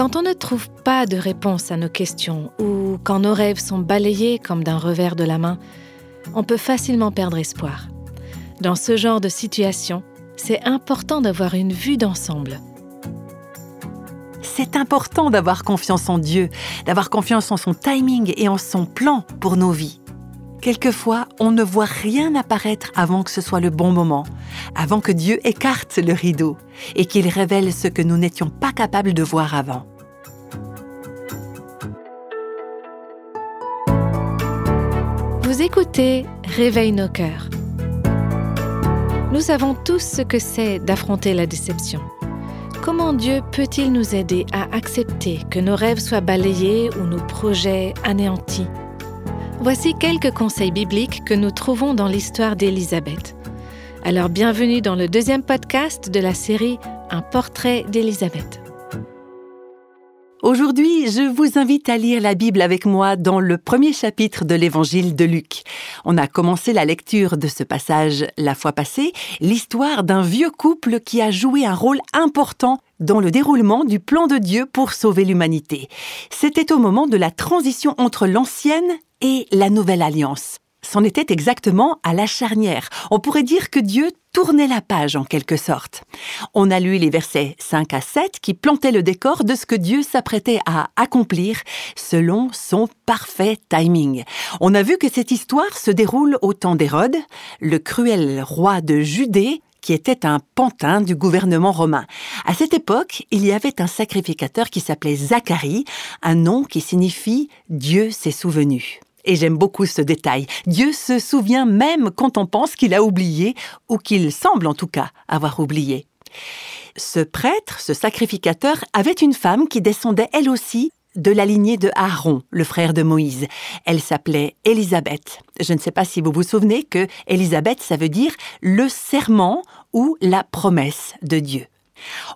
Quand on ne trouve pas de réponse à nos questions ou quand nos rêves sont balayés comme d'un revers de la main, on peut facilement perdre espoir. Dans ce genre de situation, c'est important d'avoir une vue d'ensemble. C'est important d'avoir confiance en Dieu, d'avoir confiance en son timing et en son plan pour nos vies. Quelquefois, on ne voit rien apparaître avant que ce soit le bon moment, avant que Dieu écarte le rideau et qu'il révèle ce que nous n'étions pas capables de voir avant. Écoutez Réveille nos cœurs. Nous savons tous ce que c'est d'affronter la déception. Comment Dieu peut-il nous aider à accepter que nos rêves soient balayés ou nos projets anéantis? Voici quelques conseils bibliques que nous trouvons dans l'histoire d'Élisabeth. Alors bienvenue dans le deuxième podcast de la série Un portrait d'Élisabeth. Aujourd'hui, je vous invite à lire la Bible avec moi dans le premier chapitre de l'évangile de Luc. On a commencé la lecture de ce passage la fois passée, l'histoire d'un vieux couple qui a joué un rôle important dans le déroulement du plan de Dieu pour sauver l'humanité. C'était au moment de la transition entre l'ancienne et la nouvelle alliance. C'en était exactement à la charnière. On pourrait dire que Dieu tournait la page en quelque sorte. On a lu les versets 5 à 7 qui plantaient le décor de ce que Dieu s'apprêtait à accomplir selon son parfait timing. On a vu que cette histoire se déroule au temps d'Hérode, le cruel roi de Judée, qui était un pantin du gouvernement romain. À cette époque, il y avait un sacrificateur qui s'appelait Zacharie, un nom qui signifie Dieu s'est souvenu. Et j'aime beaucoup ce détail. Dieu se souvient même quand on pense qu'il a oublié, ou qu'il semble en tout cas avoir oublié. Ce prêtre, ce sacrificateur, avait une femme qui descendait elle aussi de la lignée de Aaron, le frère de Moïse. Elle s'appelait Élisabeth. Je ne sais pas si vous vous souvenez que Élisabeth, ça veut dire le serment ou la promesse de Dieu.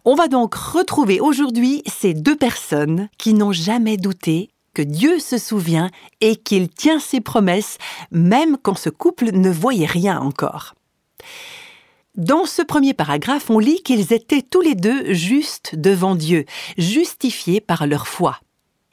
On va donc retrouver aujourd'hui ces deux personnes qui n'ont jamais douté que Dieu se souvient et qu'il tient ses promesses, même quand ce couple ne voyait rien encore. Dans ce premier paragraphe, on lit qu'ils étaient tous les deux justes devant Dieu, justifiés par leur foi.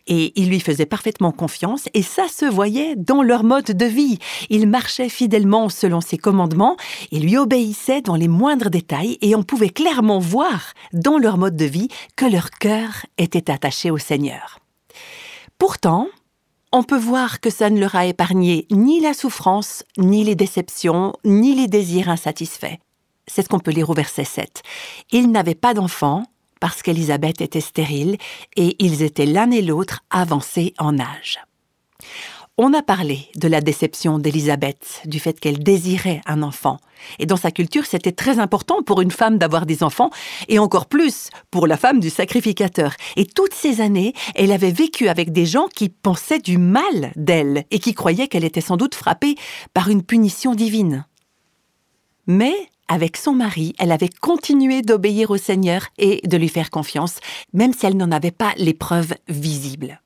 Et ils lui faisaient parfaitement confiance, et ça se voyait dans leur mode de vie. Ils marchaient fidèlement selon ses commandements, ils lui obéissaient dans les moindres détails, et on pouvait clairement voir dans leur mode de vie que leur cœur était attaché au Seigneur. Pourtant, on peut voir que ça ne leur a épargné ni la souffrance, ni les déceptions, ni les désirs insatisfaits. C'est ce qu'on peut lire au verset 7. Ils n'avaient pas d'enfants parce qu'Élisabeth était stérile et ils étaient l'un et l'autre avancés en âge. On a parlé de la déception d'Élisabeth, du fait qu'elle désirait un enfant. Et dans sa culture, c'était très important pour une femme d'avoir des enfants, et encore plus pour la femme du sacrificateur. Et toutes ces années, elle avait vécu avec des gens qui pensaient du mal d'elle, et qui croyaient qu'elle était sans doute frappée par une punition divine. Mais avec son mari, elle avait continué d'obéir au Seigneur et de lui faire confiance, même si elle n'en avait pas les preuves visibles.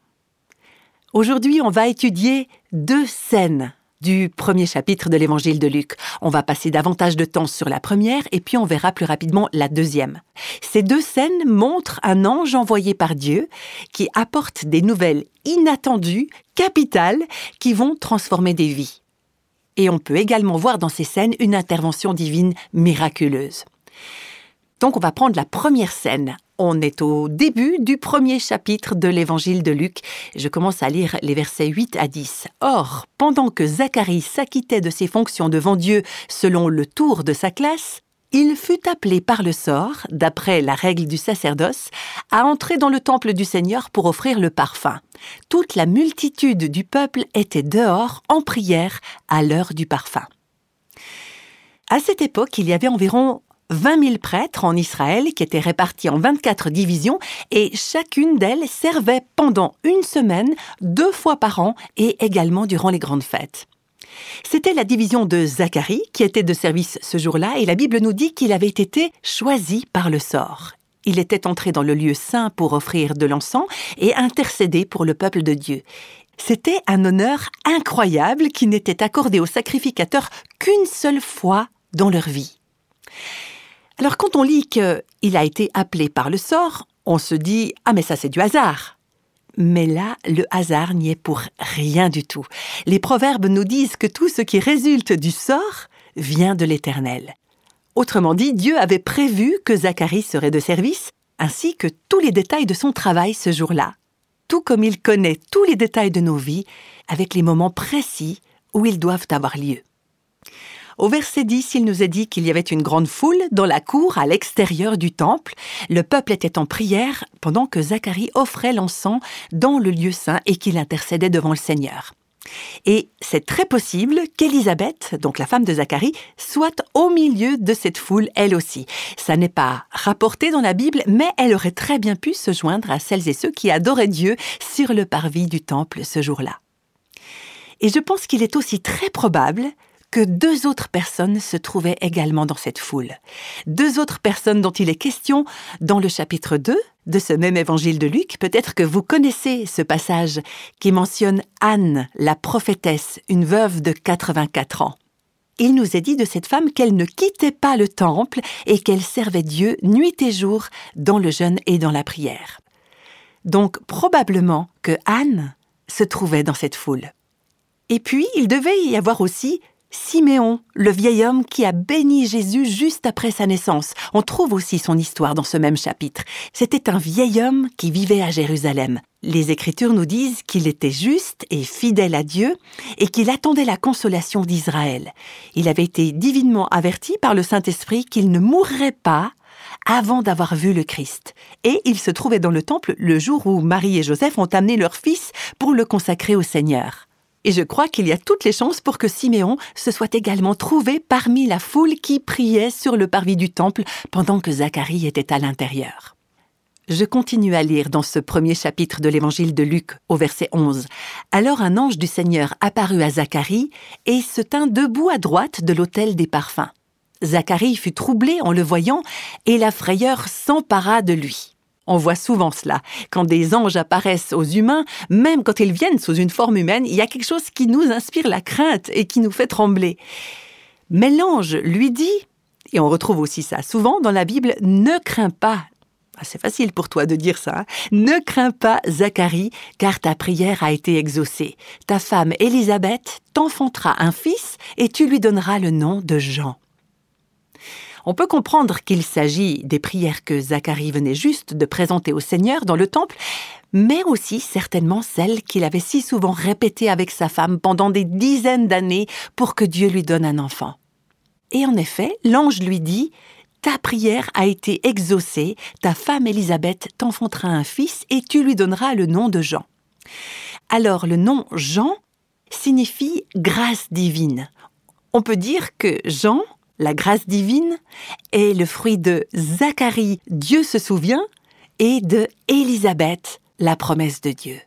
Aujourd'hui, on va étudier deux scènes du premier chapitre de l'évangile de Luc. On va passer davantage de temps sur la première et puis on verra plus rapidement la deuxième. Ces deux scènes montrent un ange envoyé par Dieu qui apporte des nouvelles inattendues, capitales, qui vont transformer des vies. Et on peut également voir dans ces scènes une intervention divine miraculeuse. Donc on va prendre la première scène. On est au début du premier chapitre de l'évangile de Luc. Je commence à lire les versets 8 à 10. Or, pendant que Zacharie s'acquittait de ses fonctions devant Dieu selon le tour de sa classe, il fut appelé par le sort, d'après la règle du sacerdoce, à entrer dans le temple du Seigneur pour offrir le parfum. Toute la multitude du peuple était dehors en prière à l'heure du parfum. À cette époque, il y avait environ 20 000 prêtres en Israël qui étaient répartis en 24 divisions et chacune d'elles servait pendant une semaine, deux fois par an et également durant les grandes fêtes. C'était la division de Zacharie qui était de service ce jour-là et la Bible nous dit qu'il avait été choisi par le sort. Il était entré dans le lieu saint pour offrir de l'encens et intercéder pour le peuple de Dieu. C'était un honneur incroyable qui n'était accordé aux sacrificateurs qu'une seule fois dans leur vie. Alors quand on lit qu'il a été appelé par le sort, On se dit Ah, mais ça, c'est du hasard. Mais là, le hasard n'y est pour rien du tout. Les proverbes nous disent que tout ce qui résulte du sort vient de l'Éternel. Autrement dit, Dieu avait prévu que Zacharie serait de service, ainsi que tous les détails de son travail ce jour-là, tout comme il connaît tous les détails de nos vies, avec les moments précis où ils doivent avoir lieu. Au verset 10, il nous est dit qu'il y avait une grande foule dans la cour à l'extérieur du temple. Le peuple était en prière pendant que Zacharie offrait l'encens dans le lieu saint et qu'il intercédait devant le Seigneur. Et c'est très possible qu'Élisabeth, donc la femme de Zacharie, soit au milieu de cette foule elle aussi. Ça n'est pas rapporté dans la Bible, mais elle aurait très bien pu se joindre à celles et ceux qui adoraient Dieu sur le parvis du temple ce jour-là. Et je pense qu'il est aussi très probable que deux autres personnes se trouvaient également dans cette foule. Deux autres personnes dont il est question dans le chapitre 2 de ce même évangile de Luc. Peut-être que vous connaissez ce passage qui mentionne Anne, la prophétesse, une veuve de 84 ans. Il nous est dit de cette femme qu'elle ne quittait pas le temple et qu'elle servait Dieu nuit et jour dans le jeûne et dans la prière. Donc probablement que Anne se trouvait dans cette foule. Et puis, il devait y avoir aussi Siméon, le vieil homme qui a béni Jésus juste après sa naissance. On trouve aussi son histoire dans ce même chapitre. C'était un vieil homme qui vivait à Jérusalem. Les Écritures nous disent qu'il était juste et fidèle à Dieu et qu'il attendait la consolation d'Israël. Il avait été divinement averti par le Saint-Esprit qu'il ne mourrait pas avant d'avoir vu le Christ. Et il se trouvait dans le temple le jour où Marie et Joseph ont amené leur fils pour le consacrer au Seigneur. Et je crois qu'il y a toutes les chances pour que Siméon se soit également trouvé parmi la foule qui priait sur le parvis du temple pendant que Zacharie était à l'intérieur. Je continue à lire dans ce premier chapitre de l'évangile de Luc au verset 11. Alors un ange du Seigneur apparut à Zacharie et se tint debout à droite de l'autel des parfums. Zacharie fut troublé en le voyant et la frayeur s'empara de lui. On voit souvent cela. Quand des anges apparaissent aux humains, même quand ils viennent sous une forme humaine, il y a quelque chose qui nous inspire la crainte et qui nous fait trembler. Mais l'ange lui dit, et on retrouve aussi ça souvent dans la Bible, ne crains pas. Ah, c'est facile pour toi de dire ça. Hein. ne crains pas, Zacharie, car ta prière a été exaucée. Ta femme Élisabeth t'enfantera un fils et tu lui donneras le nom de Jean. On peut comprendre qu'il s'agit des prières que Zacharie venait juste de présenter au Seigneur dans le temple, mais aussi certainement celles qu'il avait si souvent répétées avec sa femme pendant des dizaines d'années pour que Dieu lui donne un enfant. Et en effet, l'ange lui dit Ta prière a été exaucée, ta femme Élisabeth t'enfantera un fils et tu lui donneras le nom de Jean. Alors le nom Jean signifie grâce divine. On peut dire que Jean la grâce divine, est le fruit de Zacharie, Dieu se souvient, et de Élisabeth, la promesse de Dieu.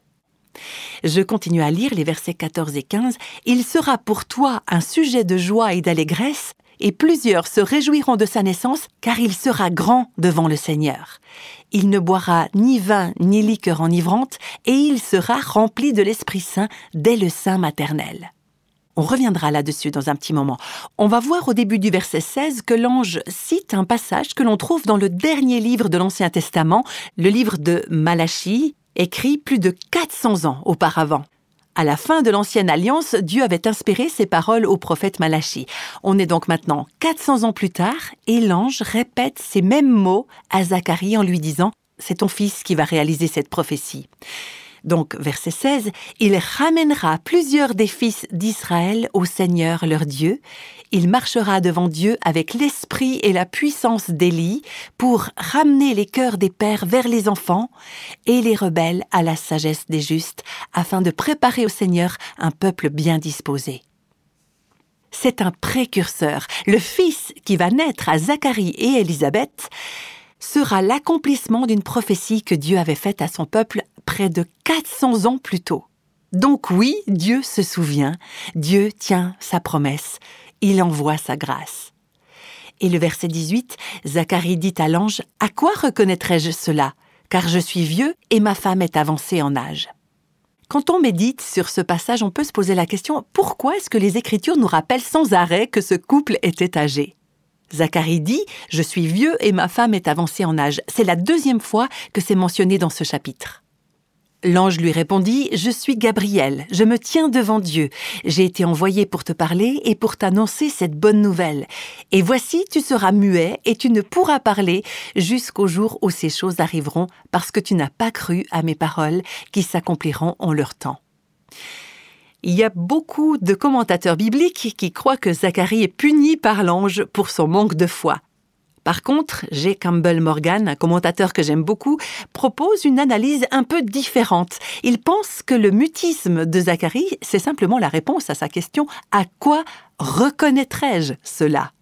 Je continue à lire les versets 14 et 15. Il sera pour toi un sujet de joie et d'allégresse, et plusieurs se réjouiront de sa naissance, car il sera grand devant le Seigneur. Il ne boira ni vin ni liqueur enivrante, et il sera rempli de l'Esprit Saint dès le sein maternel. On reviendra là-dessus dans un petit moment. On va voir au début du verset 16 que l'ange cite un passage que l'on trouve dans le dernier livre de l'Ancien Testament, le livre de Malachie, écrit plus de 400 ans auparavant. À la fin de l'Ancienne Alliance, Dieu avait inspiré ces paroles au prophète Malachie. On est donc maintenant 400 ans plus tard et l'ange répète ces mêmes mots à Zacharie en lui disant C'est ton fils qui va réaliser cette prophétie. Donc, verset 16, il ramènera plusieurs des fils d'Israël au Seigneur leur Dieu. Il marchera devant Dieu avec l'esprit et la puissance d'Élie pour ramener les cœurs des pères vers les enfants et les rebelles à la sagesse des justes, afin de préparer au Seigneur un peuple bien disposé. C'est un précurseur, le fils qui va naître à Zacharie et Élisabeth, sera l'accomplissement d'une prophétie que Dieu avait faite à son peuple près de 400 ans plus tôt. Donc oui, Dieu se souvient, Dieu tient sa promesse, il envoie sa grâce. Et le verset 18, Zacharie dit à l'ange, À quoi reconnaîtrai-je cela? Car je suis vieux et ma femme est avancée en âge. Quand on médite sur ce passage, on peut se poser la question, pourquoi est-ce que les Écritures nous rappellent sans arrêt que ce couple était âgé? Zacharie dit Je suis vieux et ma femme est avancée en âge. C'est la deuxième fois que c'est mentionné dans ce chapitre. L'ange lui répondit Je suis Gabriel, je me tiens devant Dieu. J'ai été envoyé pour te parler et pour t'annoncer cette bonne nouvelle. Et voici, tu seras muet et tu ne pourras parler jusqu'au jour où ces choses arriveront, parce que tu n'as pas cru à mes paroles qui s'accompliront en leur temps. Il y a beaucoup de commentateurs bibliques qui croient que Zacharie est puni par l'ange pour son manque de foi. Par contre, J. Campbell Morgan, un commentateur que j'aime beaucoup, propose une analyse un peu différente. Il pense que le mutisme de Zacharie, c'est simplement la réponse à sa question à quoi reconnaîtrai-je cela?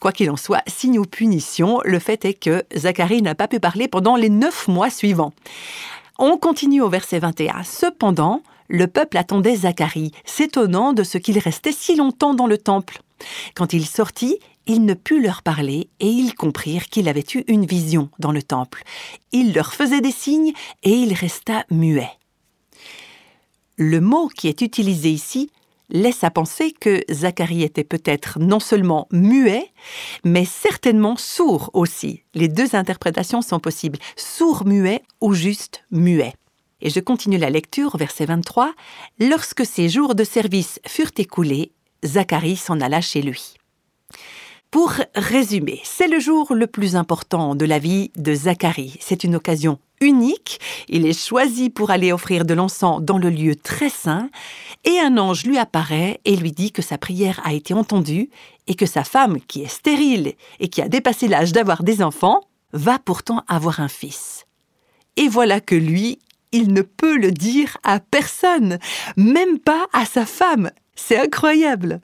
Quoi qu'il en soit, signe ou punition, le fait est que Zacharie n'a pas pu parler pendant les neuf mois suivants. On continue au verset 21. Cependant, le peuple attendait Zacharie, s'étonnant de ce qu'il restait si longtemps dans le temple. Quand il sortit, il ne put leur parler et ils comprirent qu'il avait eu une vision dans le temple. Il leur faisait des signes et il resta muet. Le mot qui est utilisé ici laisse à penser que Zacharie était peut-être non seulement muet, mais certainement sourd aussi. Les deux interprétations sont possibles, sourd-muet ou juste muet. Et je continue la lecture, verset 23. Lorsque ses jours de service furent écoulés, Zacharie s'en alla chez lui. Pour résumer, c'est le jour le plus important de la vie de Zacharie. C'est une occasion unique. Il est choisi pour aller offrir de l'encens dans le lieu très saint. Et un ange lui apparaît et lui dit que sa prière a été entendue et que sa femme, qui est stérile et qui a dépassé l'âge d'avoir des enfants, va pourtant avoir un fils. Et voilà que lui, il ne peut le dire à personne, même pas à sa femme. C'est incroyable.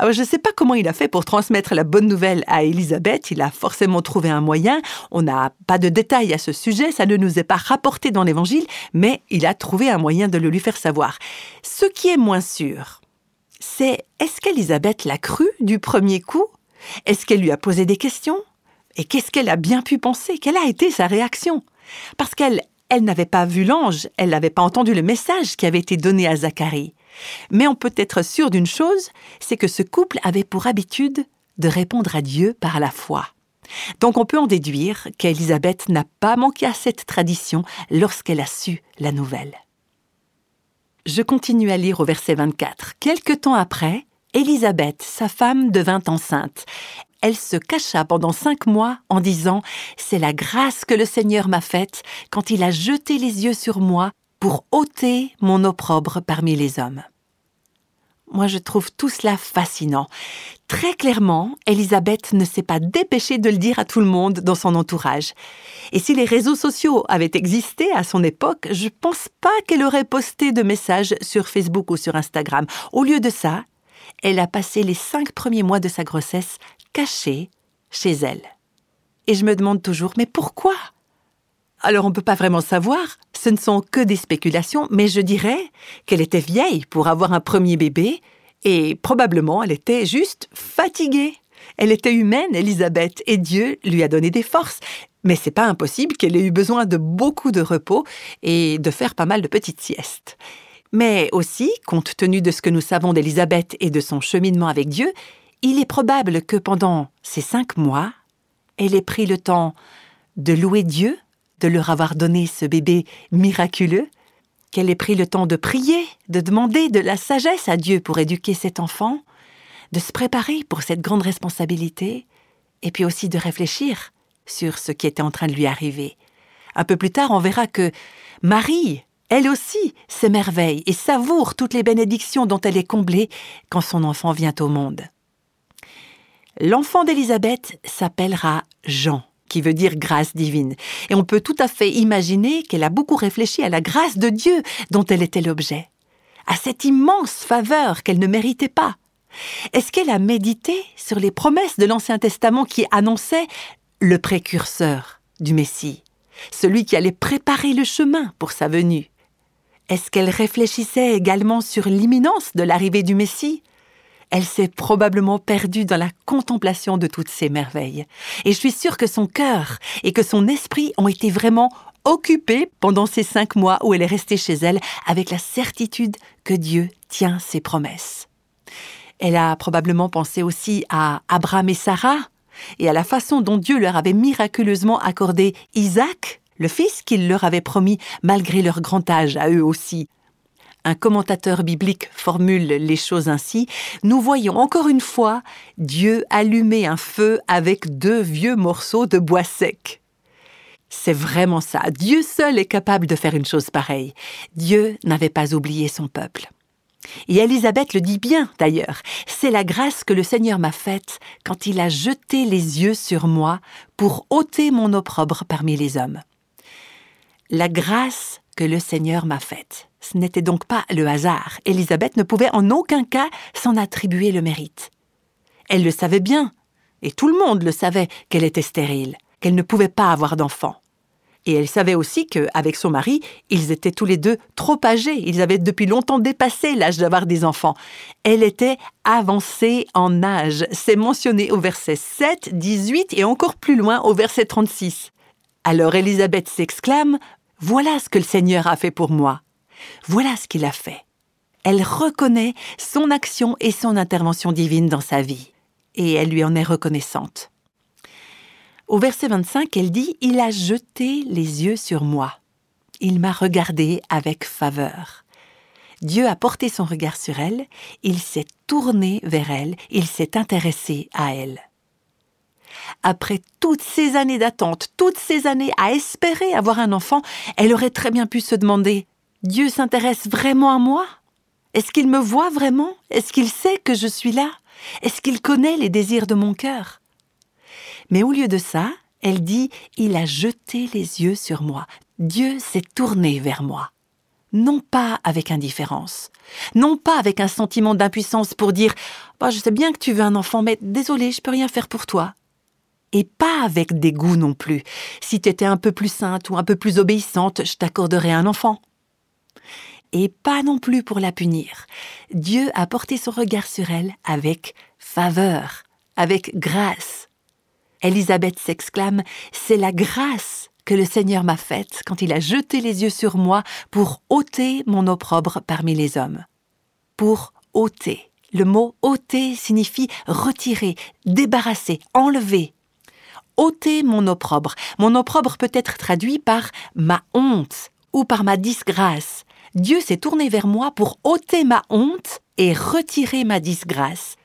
Alors, je ne sais pas comment il a fait pour transmettre la bonne nouvelle à Élisabeth. Il a forcément trouvé un moyen. On n'a pas de détails à ce sujet. Ça ne nous est pas rapporté dans l'Évangile, mais il a trouvé un moyen de le lui faire savoir. Ce qui est moins sûr, c'est est-ce qu'Élisabeth l'a cru du premier coup? Est-ce qu'elle lui a posé des questions? Et qu'est-ce qu'elle a bien pu penser? Quelle a été sa réaction? Parce qu'elle elle n'avait pas vu l'ange, elle n'avait pas entendu le message qui avait été donné à Zacharie. Mais on peut être sûr d'une chose, c'est que ce couple avait pour habitude de répondre à Dieu par la foi. Donc on peut en déduire qu'Élisabeth n'a pas manqué à cette tradition lorsqu'elle a su la nouvelle. Je continue à lire au verset 24. Quelque temps après, Élisabeth, sa femme, devint enceinte. Elle se cacha pendant cinq mois en disant C'est la grâce que le Seigneur m'a faite quand il a jeté les yeux sur moi pour ôter mon opprobre parmi les hommes. Moi, je trouve tout cela fascinant. Très clairement, Elisabeth ne s'est pas dépêchée de le dire à tout le monde dans son entourage. Et si les réseaux sociaux avaient existé à son époque, je pense pas qu'elle aurait posté de messages sur Facebook ou sur Instagram. Au lieu de ça, elle a passé les cinq premiers mois de sa grossesse cachée chez elle. Et je me demande toujours, mais pourquoi? Alors on ne peut pas vraiment savoir, ce ne sont que des spéculations, mais je dirais qu'elle était vieille pour avoir un premier bébé, et probablement elle était juste fatiguée. Elle était humaine, Elisabeth, et Dieu lui a donné des forces. Mais c'est pas impossible qu'elle ait eu besoin de beaucoup de repos et de faire pas mal de petites siestes. Mais aussi, compte tenu de ce que nous savons d'Elisabeth et de son cheminement avec Dieu, il est probable que pendant ces cinq mois, elle ait pris le temps de louer Dieu de leur avoir donné ce bébé miraculeux, qu'elle ait pris le temps de prier, de demander de la sagesse à Dieu pour éduquer cet enfant, de se préparer pour cette grande responsabilité, et puis aussi de réfléchir sur ce qui était en train de lui arriver. Un peu plus tard, on verra que Marie, elle aussi, s'émerveille et savoure toutes les bénédictions dont elle est comblée quand son enfant vient au monde. L'enfant d'Élisabeth s'appellera Jean qui veut dire grâce divine. Et on peut tout à fait imaginer qu'elle a beaucoup réfléchi à la grâce de Dieu dont elle était l'objet, à cette immense faveur qu'elle ne méritait pas. Est-ce qu'elle a médité sur les promesses de l'Ancien Testament qui annonçaient le précurseur du Messie, celui qui allait préparer le chemin pour sa venue? Est-ce qu'elle réfléchissait également sur l'imminence de l'arrivée du Messie? Elle s'est probablement perdue dans la contemplation de toutes ces merveilles. Et je suis sûre que son cœur et que son esprit ont été vraiment occupés pendant ces cinq mois où elle est restée chez elle avec la certitude que Dieu tient ses promesses. Elle a probablement pensé aussi à Abraham et Sarah, et à la façon dont Dieu leur avait miraculeusement accordé Isaac, le fils qu'il leur avait promis malgré leur grand âge à eux aussi. Un commentateur biblique formule les choses ainsi, nous voyons encore une fois Dieu allumer un feu avec deux vieux morceaux de bois sec. C'est vraiment ça, Dieu seul est capable de faire une chose pareille. Dieu n'avait pas oublié son peuple. Et Élisabeth le dit bien d'ailleurs, c'est la grâce que le Seigneur m'a faite quand il a jeté les yeux sur moi pour ôter mon opprobre parmi les hommes. La grâce que le Seigneur m'a faite. Ce n'était donc pas le hasard. Élisabeth ne pouvait en aucun cas s'en attribuer le mérite. Elle le savait bien, et tout le monde le savait qu'elle était stérile, qu'elle ne pouvait pas avoir d'enfant. Et elle savait aussi qu'avec son mari, ils étaient tous les deux trop âgés. Ils avaient depuis longtemps dépassé l'âge d'avoir des enfants. Elle était avancée en âge. C'est mentionné au verset 7, 18 et encore plus loin au verset 36. Alors Élisabeth s'exclame Voilà ce que le Seigneur a fait pour moi. Voilà ce qu'il a fait. Elle reconnaît son action et son intervention divine dans sa vie. Et elle lui en est reconnaissante. Au verset 25, elle dit Il a jeté les yeux sur moi. Il m'a regardé avec faveur. Dieu a porté son regard sur elle, il s'est tourné vers elle, il s'est intéressé à elle. Après toutes ces années d'attente, toutes ces années à espérer avoir un enfant, elle aurait très bien pu se demander Dieu s'intéresse vraiment à moi? Est-ce qu'il me voit vraiment? Est-ce qu'il sait que je suis là? Est-ce qu'il connaît les désirs de mon cœur? Mais au lieu de ça, elle dit Il a jeté les yeux sur moi. Dieu s'est tourné vers moi. Non pas avec indifférence, non pas avec un sentiment d'impuissance pour dire bah, Je sais bien que tu veux un enfant, mais désolé, je peux rien faire pour toi. Et pas avec dégoût non plus. Si tu étais un peu plus sainte ou un peu plus obéissante, je t'accorderais un enfant. Et pas non plus pour la punir. Dieu a porté son regard sur elle avec faveur, avec grâce. Élisabeth s'exclame C'est la grâce que le Seigneur m'a faite quand il a jeté les yeux sur moi pour ôter mon opprobre parmi les hommes. Pour ôter. Le mot ôter signifie retirer, débarrasser, enlever. ôter mon opprobre. Mon opprobre peut être traduit par ma honte ou par ma disgrâce. Dieu s'est tourné vers moi pour ôter ma honte et retirer ma disgrâce.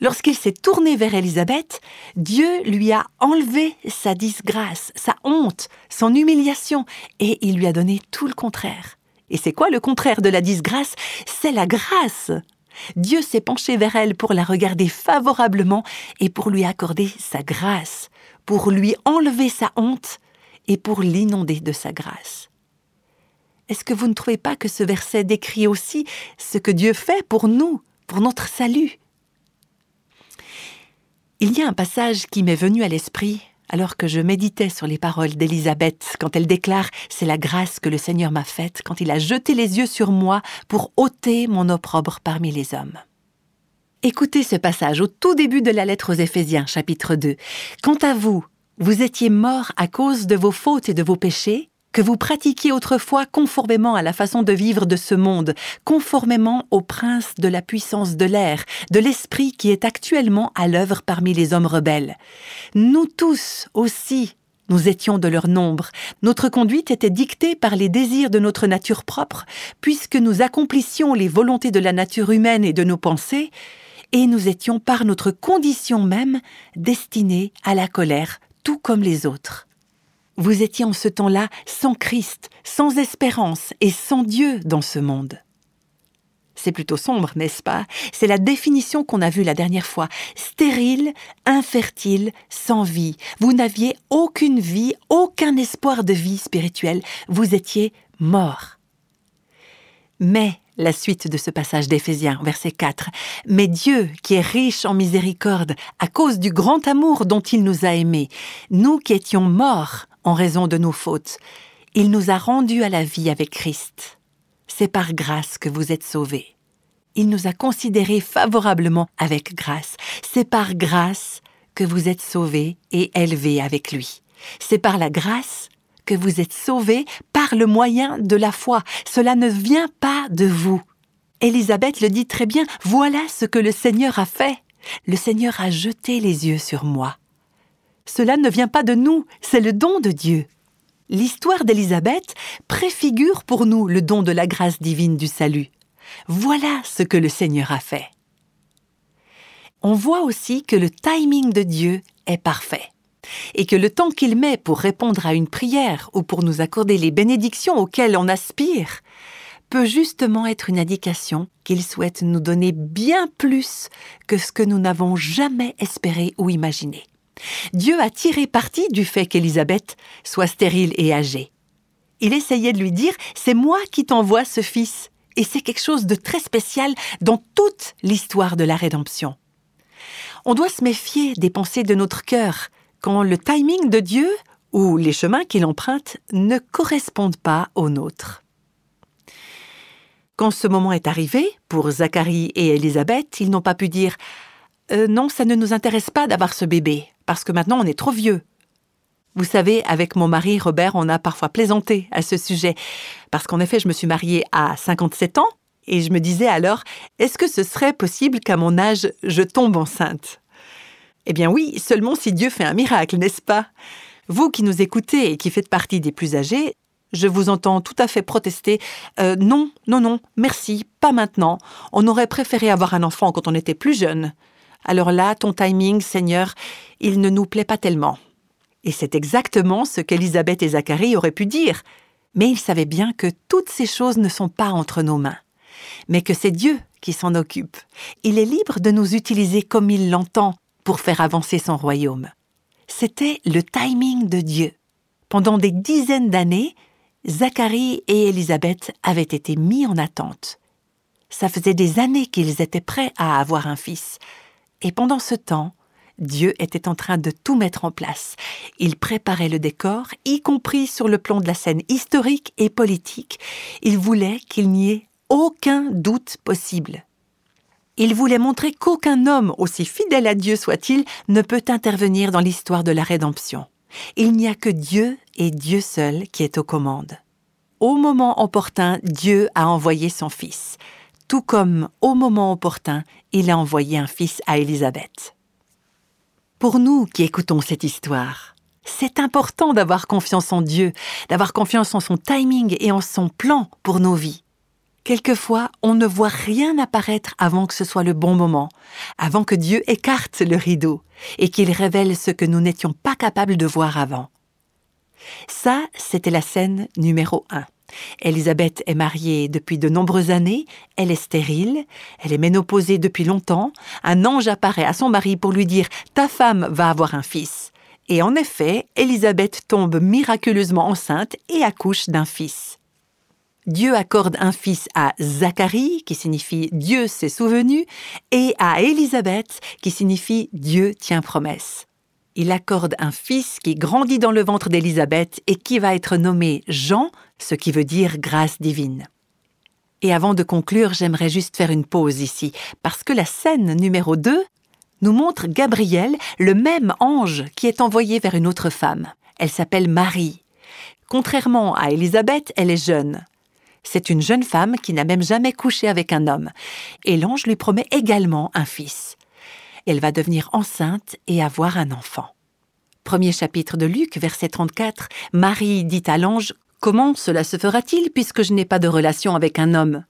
Lorsqu'il s'est tourné vers Élisabeth, Dieu lui a enlevé sa disgrâce, sa honte, son humiliation, et il lui a donné tout le contraire. Et c'est quoi le contraire de la disgrâce? C'est la grâce. Dieu s'est penché vers elle pour la regarder favorablement et pour lui accorder sa grâce, pour lui enlever sa honte et pour l'inonder de sa grâce. Est-ce que vous ne trouvez pas que ce verset décrit aussi ce que Dieu fait pour nous, pour notre salut? Il y a un passage qui m'est venu à l'esprit alors que je méditais sur les paroles d'Élisabeth quand elle déclare ⁇ C'est la grâce que le Seigneur m'a faite quand il a jeté les yeux sur moi pour ôter mon opprobre parmi les hommes. ⁇ Écoutez ce passage au tout début de la lettre aux Éphésiens chapitre 2. Quant à vous, vous étiez morts à cause de vos fautes et de vos péchés, que vous pratiquiez autrefois conformément à la façon de vivre de ce monde, conformément au prince de la puissance de l'air, de l'esprit qui est actuellement à l'œuvre parmi les hommes rebelles. Nous tous aussi, nous étions de leur nombre. Notre conduite était dictée par les désirs de notre nature propre, puisque nous accomplissions les volontés de la nature humaine et de nos pensées, et nous étions par notre condition même destinés à la colère, tout comme les autres. Vous étiez en ce temps-là sans Christ, sans espérance et sans Dieu dans ce monde. C'est plutôt sombre, n'est-ce pas? C'est la définition qu'on a vue la dernière fois. Stérile, infertile, sans vie. Vous n'aviez aucune vie, aucun espoir de vie spirituelle. Vous étiez mort. Mais, la suite de ce passage d'Éphésiens, verset 4, Mais Dieu, qui est riche en miséricorde, à cause du grand amour dont il nous a aimés, nous qui étions morts en raison de nos fautes. Il nous a rendus à la vie avec Christ. C'est par grâce que vous êtes sauvés. Il nous a considérés favorablement avec grâce. C'est par grâce que vous êtes sauvés et élevés avec lui. C'est par la grâce que vous êtes sauvés par le moyen de la foi. Cela ne vient pas de vous. Élisabeth le dit très bien, voilà ce que le Seigneur a fait. Le Seigneur a jeté les yeux sur moi. Cela ne vient pas de nous, c'est le don de Dieu. L'histoire d'Élisabeth préfigure pour nous le don de la grâce divine du salut. Voilà ce que le Seigneur a fait. On voit aussi que le timing de Dieu est parfait et que le temps qu'il met pour répondre à une prière ou pour nous accorder les bénédictions auxquelles on aspire peut justement être une indication qu'il souhaite nous donner bien plus que ce que nous n'avons jamais espéré ou imaginé. Dieu a tiré parti du fait qu'Élisabeth soit stérile et âgée. Il essayait de lui dire C'est moi qui t'envoie ce fils. Et c'est quelque chose de très spécial dans toute l'histoire de la rédemption. On doit se méfier des pensées de notre cœur quand le timing de Dieu ou les chemins qu'il emprunte ne correspondent pas aux nôtres. Quand ce moment est arrivé, pour Zacharie et Élisabeth, ils n'ont pas pu dire euh, Non, ça ne nous intéresse pas d'avoir ce bébé parce que maintenant on est trop vieux. Vous savez, avec mon mari Robert, on a parfois plaisanté à ce sujet, parce qu'en effet, je me suis mariée à 57 ans, et je me disais alors, est-ce que ce serait possible qu'à mon âge, je tombe enceinte? Eh bien oui, seulement si Dieu fait un miracle, n'est-ce pas? Vous qui nous écoutez et qui faites partie des plus âgés, je vous entends tout à fait protester. Euh, non, non, non, merci, pas maintenant. On aurait préféré avoir un enfant quand on était plus jeune alors là, ton timing, Seigneur, il ne nous plaît pas tellement. Et c'est exactement ce qu'Élisabeth et Zacharie auraient pu dire. Mais ils savaient bien que toutes ces choses ne sont pas entre nos mains, mais que c'est Dieu qui s'en occupe. Il est libre de nous utiliser comme il l'entend pour faire avancer son royaume. C'était le timing de Dieu. Pendant des dizaines d'années, Zacharie et Élisabeth avaient été mis en attente. Ça faisait des années qu'ils étaient prêts à avoir un fils, et pendant ce temps, Dieu était en train de tout mettre en place. Il préparait le décor, y compris sur le plan de la scène historique et politique. Il voulait qu'il n'y ait aucun doute possible. Il voulait montrer qu'aucun homme, aussi fidèle à Dieu soit-il, ne peut intervenir dans l'histoire de la rédemption. Il n'y a que Dieu et Dieu seul qui est aux commandes. Au moment opportun, Dieu a envoyé son Fils tout comme, au moment opportun, il a envoyé un fils à Élisabeth. Pour nous qui écoutons cette histoire, c'est important d'avoir confiance en Dieu, d'avoir confiance en son timing et en son plan pour nos vies. Quelquefois, on ne voit rien apparaître avant que ce soit le bon moment, avant que Dieu écarte le rideau et qu'il révèle ce que nous n'étions pas capables de voir avant. Ça, c'était la scène numéro un. Elisabeth est mariée depuis de nombreuses années, elle est stérile, elle est ménopausée depuis longtemps, un ange apparaît à son mari pour lui dire Ta femme va avoir un fils. Et en effet, Elisabeth tombe miraculeusement enceinte et accouche d'un fils. Dieu accorde un fils à Zacharie, qui signifie Dieu s'est souvenu, et à Élisabeth, qui signifie Dieu tient promesse il accorde un fils qui grandit dans le ventre d'Élisabeth et qui va être nommé Jean, ce qui veut dire grâce divine. Et avant de conclure, j'aimerais juste faire une pause ici, parce que la scène numéro 2 nous montre Gabriel, le même ange qui est envoyé vers une autre femme. Elle s'appelle Marie. Contrairement à Élisabeth, elle est jeune. C'est une jeune femme qui n'a même jamais couché avec un homme. Et l'ange lui promet également un fils elle va devenir enceinte et avoir un enfant. Premier chapitre de Luc, verset 34, Marie dit à l'ange Comment cela se fera-t-il puisque je n'ai pas de relation avec un homme?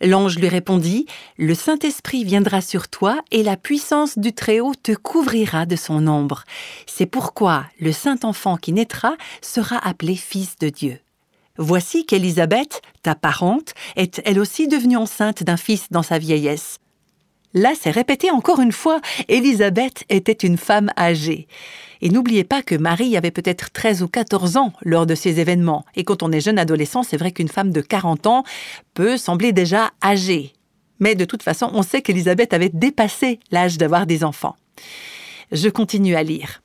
L'ange lui répondit Le Saint-Esprit viendra sur toi et la puissance du Très-Haut te couvrira de son ombre. C'est pourquoi le Saint-Enfant qui naîtra sera appelé Fils de Dieu. Voici qu'Élisabeth, ta parente, est elle aussi devenue enceinte d'un fils dans sa vieillesse. Là, c'est répété encore une fois, Élisabeth était une femme âgée. Et n'oubliez pas que Marie avait peut-être 13 ou 14 ans lors de ces événements. Et quand on est jeune adolescent, c'est vrai qu'une femme de 40 ans peut sembler déjà âgée. Mais de toute façon, on sait qu'Élisabeth avait dépassé l'âge d'avoir des enfants. Je continue à lire.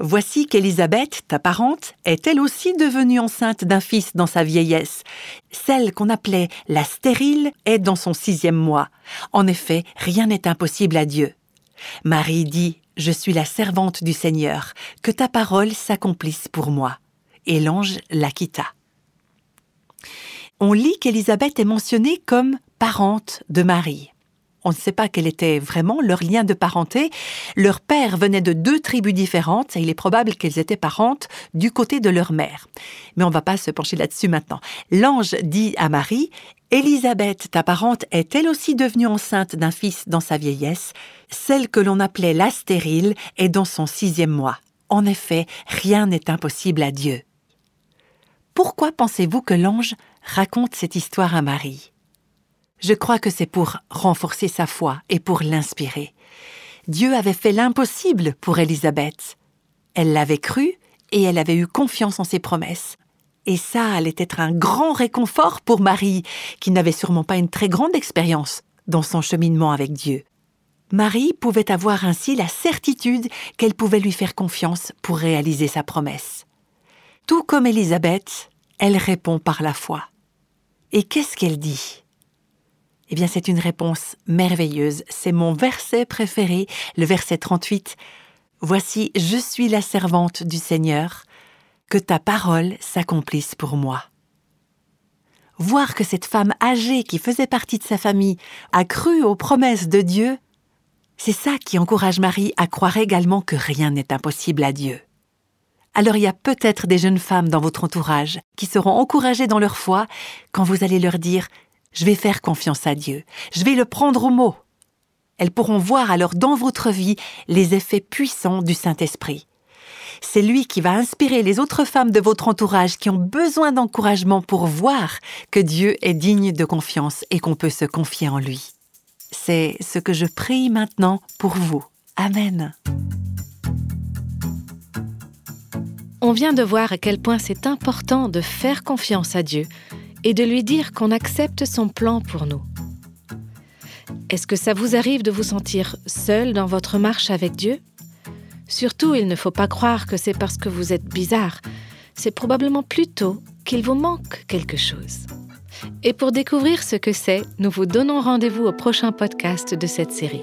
Voici qu'Élisabeth, ta parente, est elle aussi devenue enceinte d'un fils dans sa vieillesse. Celle qu'on appelait la stérile est dans son sixième mois. En effet, rien n'est impossible à Dieu. Marie dit, Je suis la servante du Seigneur, que ta parole s'accomplisse pour moi. Et l'ange la quitta. On lit qu'Élisabeth est mentionnée comme parente de Marie. On ne sait pas quel était vraiment leur lien de parenté. Leur père venait de deux tribus différentes et il est probable qu'elles étaient parentes du côté de leur mère. Mais on ne va pas se pencher là-dessus maintenant. L'ange dit à Marie Élisabeth, ta parente, est elle aussi devenue enceinte d'un fils dans sa vieillesse? Celle que l'on appelait la stérile est dans son sixième mois. En effet, rien n'est impossible à Dieu. Pourquoi pensez-vous que l'ange raconte cette histoire à Marie? Je crois que c'est pour renforcer sa foi et pour l'inspirer. Dieu avait fait l'impossible pour Élisabeth. Elle l'avait cru et elle avait eu confiance en ses promesses. Et ça allait être un grand réconfort pour Marie, qui n'avait sûrement pas une très grande expérience dans son cheminement avec Dieu. Marie pouvait avoir ainsi la certitude qu'elle pouvait lui faire confiance pour réaliser sa promesse. Tout comme Élisabeth, elle répond par la foi. Et qu'est-ce qu'elle dit? Eh bien, c'est une réponse merveilleuse. C'est mon verset préféré, le verset 38. Voici, je suis la servante du Seigneur, que ta parole s'accomplisse pour moi. Voir que cette femme âgée qui faisait partie de sa famille a cru aux promesses de Dieu, c'est ça qui encourage Marie à croire également que rien n'est impossible à Dieu. Alors il y a peut-être des jeunes femmes dans votre entourage qui seront encouragées dans leur foi quand vous allez leur dire ⁇ Je vais faire confiance à Dieu, je vais le prendre au mot ⁇ Elles pourront voir alors dans votre vie les effets puissants du Saint-Esprit. C'est lui qui va inspirer les autres femmes de votre entourage qui ont besoin d'encouragement pour voir que Dieu est digne de confiance et qu'on peut se confier en lui. C'est ce que je prie maintenant pour vous. Amen. On vient de voir à quel point c'est important de faire confiance à Dieu et de lui dire qu'on accepte son plan pour nous. Est-ce que ça vous arrive de vous sentir seul dans votre marche avec Dieu? Surtout, il ne faut pas croire que c'est parce que vous êtes bizarre. C'est probablement plutôt qu'il vous manque quelque chose. Et pour découvrir ce que c'est, nous vous donnons rendez-vous au prochain podcast de cette série.